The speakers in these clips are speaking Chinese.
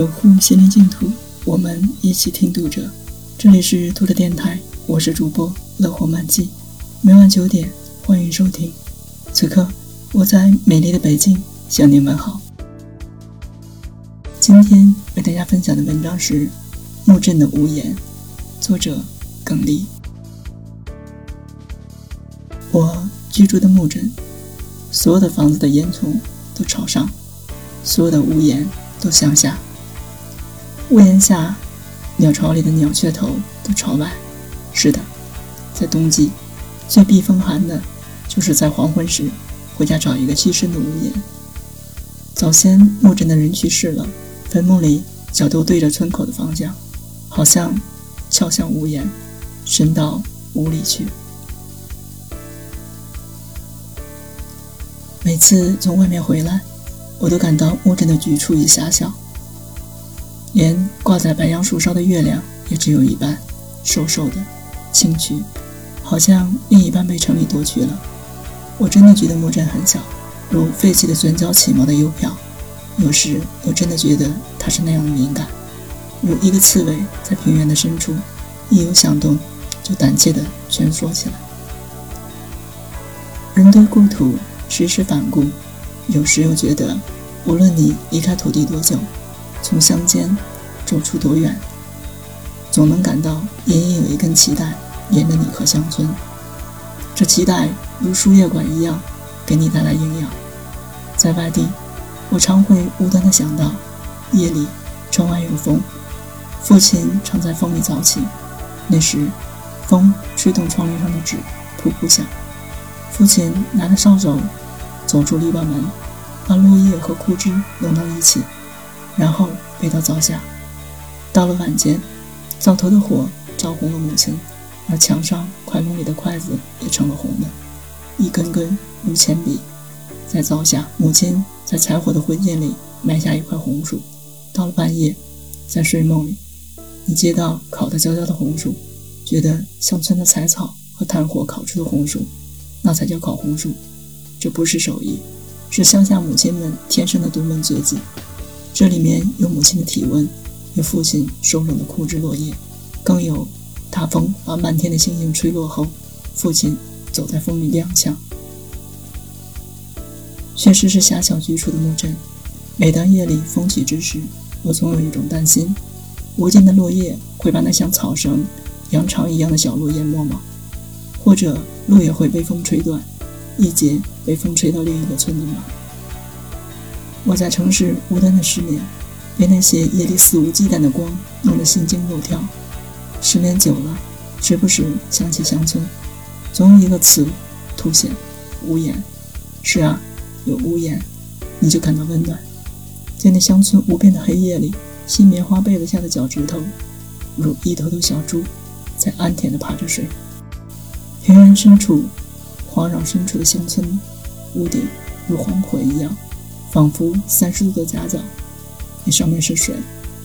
守护心灵净土，我们一起听读者。这里是读者电台，我是主播乐活漫记，每晚九点欢迎收听。此刻我在美丽的北京向您问好。今天为大家分享的文章是《木镇的屋檐》，作者耿丽。我居住的木镇，所有的房子的烟囱都朝上，所有的屋檐都向下。屋檐下，鸟巢里的鸟雀头都朝外。是的，在冬季，最避风寒的，就是在黄昏时回家找一个栖身的屋檐。早先木镇的人去世了，坟墓里脚都对着村口的方向，好像敲向屋檐，伸到屋里去。每次从外面回来，我都感到木镇的局促与狭小。连挂在白杨树梢的月亮也只有一半，瘦瘦的，清曲，好像另一半被城里夺去了。我真的觉得木镇很小，如废弃的卷角起毛的邮票。有时我真的觉得它是那样的敏感，如一个刺猬在平原的深处，一有响动就胆怯地蜷缩起来。人对故土时时反顾，有时又觉得，无论你离开土地多久。从乡间走出多远，总能感到隐隐有一根脐带连着你和乡村。这脐带如输液管一样，给你带来营养。在外地，我常会无端地想到，夜里窗外有风，父亲常在风里早起。那时，风吹动窗帘上的纸，噗噗响。父亲拿着扫帚走出篱笆门，把落叶和枯枝拢到一起。然后背到灶下，到了晚间，灶头的火照红了母亲，而墙上筷笼里的筷子也成了红的，一根根如铅笔。在灶下，母亲在柴火的灰烬里埋下一块红薯。到了半夜，在睡梦里，你接到烤得焦焦的红薯，觉得乡村的柴草和炭火烤出的红薯，那才叫烤红薯。这不是手艺，是乡下母亲们天生的独门绝技。这里面有母亲的体温，有父亲收拢的枯枝落叶，更有大风把漫天的星星吹落后，父亲走在风里踉跄。确实是狭小居处的木镇。每当夜里风起之时，我总有一种担心：无尽的落叶会把那像草绳、羊肠一样的小路淹没吗？或者路也会被风吹断，一截被风吹到另一个村子吗？我在城市无端的失眠，被那些夜里肆无忌惮的光弄得心惊肉跳。失眠久了，时不时想起乡村，总有一个词凸显：屋檐。是啊，有屋檐，你就感到温暖。在那乡村无边的黑夜里，新棉花被子下的脚趾头，如一头头小猪，在安恬地爬着睡。平原深处，荒壤深处的乡村屋顶，如黄火一样。仿佛三十度的夹角，那上面是水、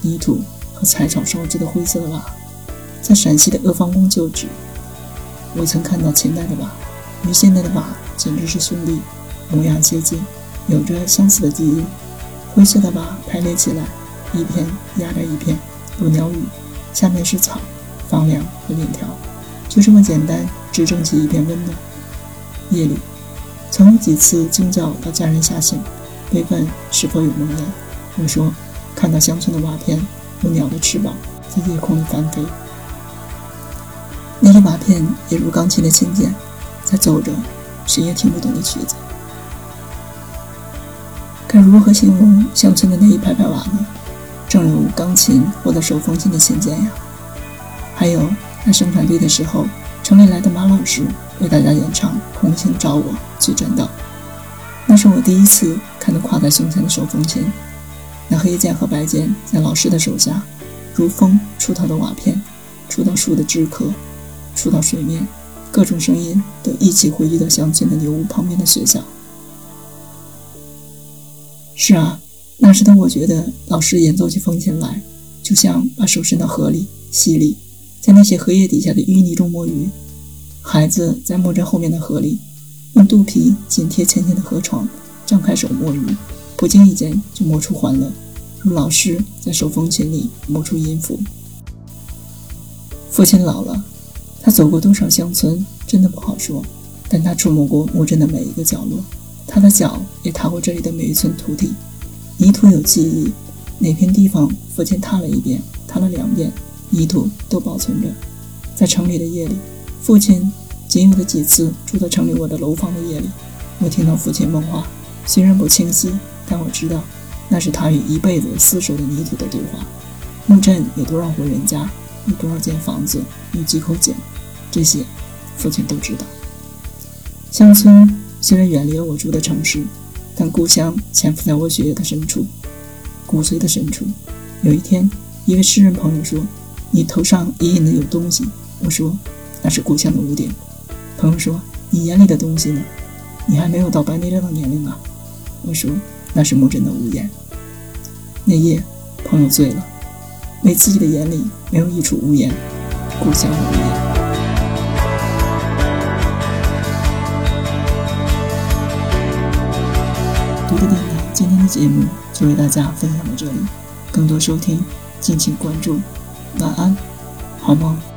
泥土和柴草烧制的灰色的瓦，在陕西的阿房宫旧址，我曾看到秦代的瓦，与现代的瓦简直是兄弟，模样接近，有着相似的基因。灰色的瓦排列起来，一片压着一片，如鸟语，下面是草、房梁和链条，就这么简单，支撑起一片温暖。夜里，曾有几次惊叫到家人下醒。被问是否有梦魇，我说看到乡村的瓦片有鸟的翅膀在夜空里翻飞，那些瓦片也如钢琴的琴键，在奏着谁也听不懂的曲子。该如何形容乡村的那一排排瓦呢？正如钢琴或者手风琴的琴键呀。还有在生产队的时候，城里来的马老师为大家演唱《红星照我》，去震道。那是我第一次看到挎在胸前的手风琴，那黑键和白键在老师的手下，如风触到的瓦片，触到树的枝壳，触到水面，各种声音都一起汇聚到乡村的牛屋旁边的学校。是啊，那时的我觉得老师演奏起风琴来，就像把手伸到河里溪里，在那些荷叶底下的淤泥中摸鱼。孩子在木镇后面的河里。用肚皮紧贴浅浅的河床，张开手摸鱼，不经意间就摸出欢乐，如老师在手风琴里摸出音符。父亲老了，他走过多少乡村，真的不好说。但他触摸过墓镇的每一个角落，他的脚也踏过这里的每一寸土地。泥土有记忆，哪片地方父亲踏了一遍，踏了两遍，泥土都保存着。在城里的夜里，父亲仅有的几次住在城里我的楼房的夜里，我听到父亲问话，虽然不清晰，但我知道那是他与一辈子厮守的泥土的对话。墓镇有多少户人家？有多少间房子？有几口井？这些，父亲都知道。乡村虽然远离了我住的城市，但故乡潜伏在我血液的深处，骨髓的深处。有一天，一位诗人朋友说：“你头上隐隐的有东西。”我说：“那是故乡的屋顶。”朋友说：“你眼里的东西呢？你还没有到白内障的年龄啊。”我说：“那是墓镇的屋檐。”那夜，朋友醉了。为自己的眼里没有一处屋檐，故乡的屋檐。读的电台，今天的节目就为大家分享到这里，更多收听敬请关注。晚安，好梦。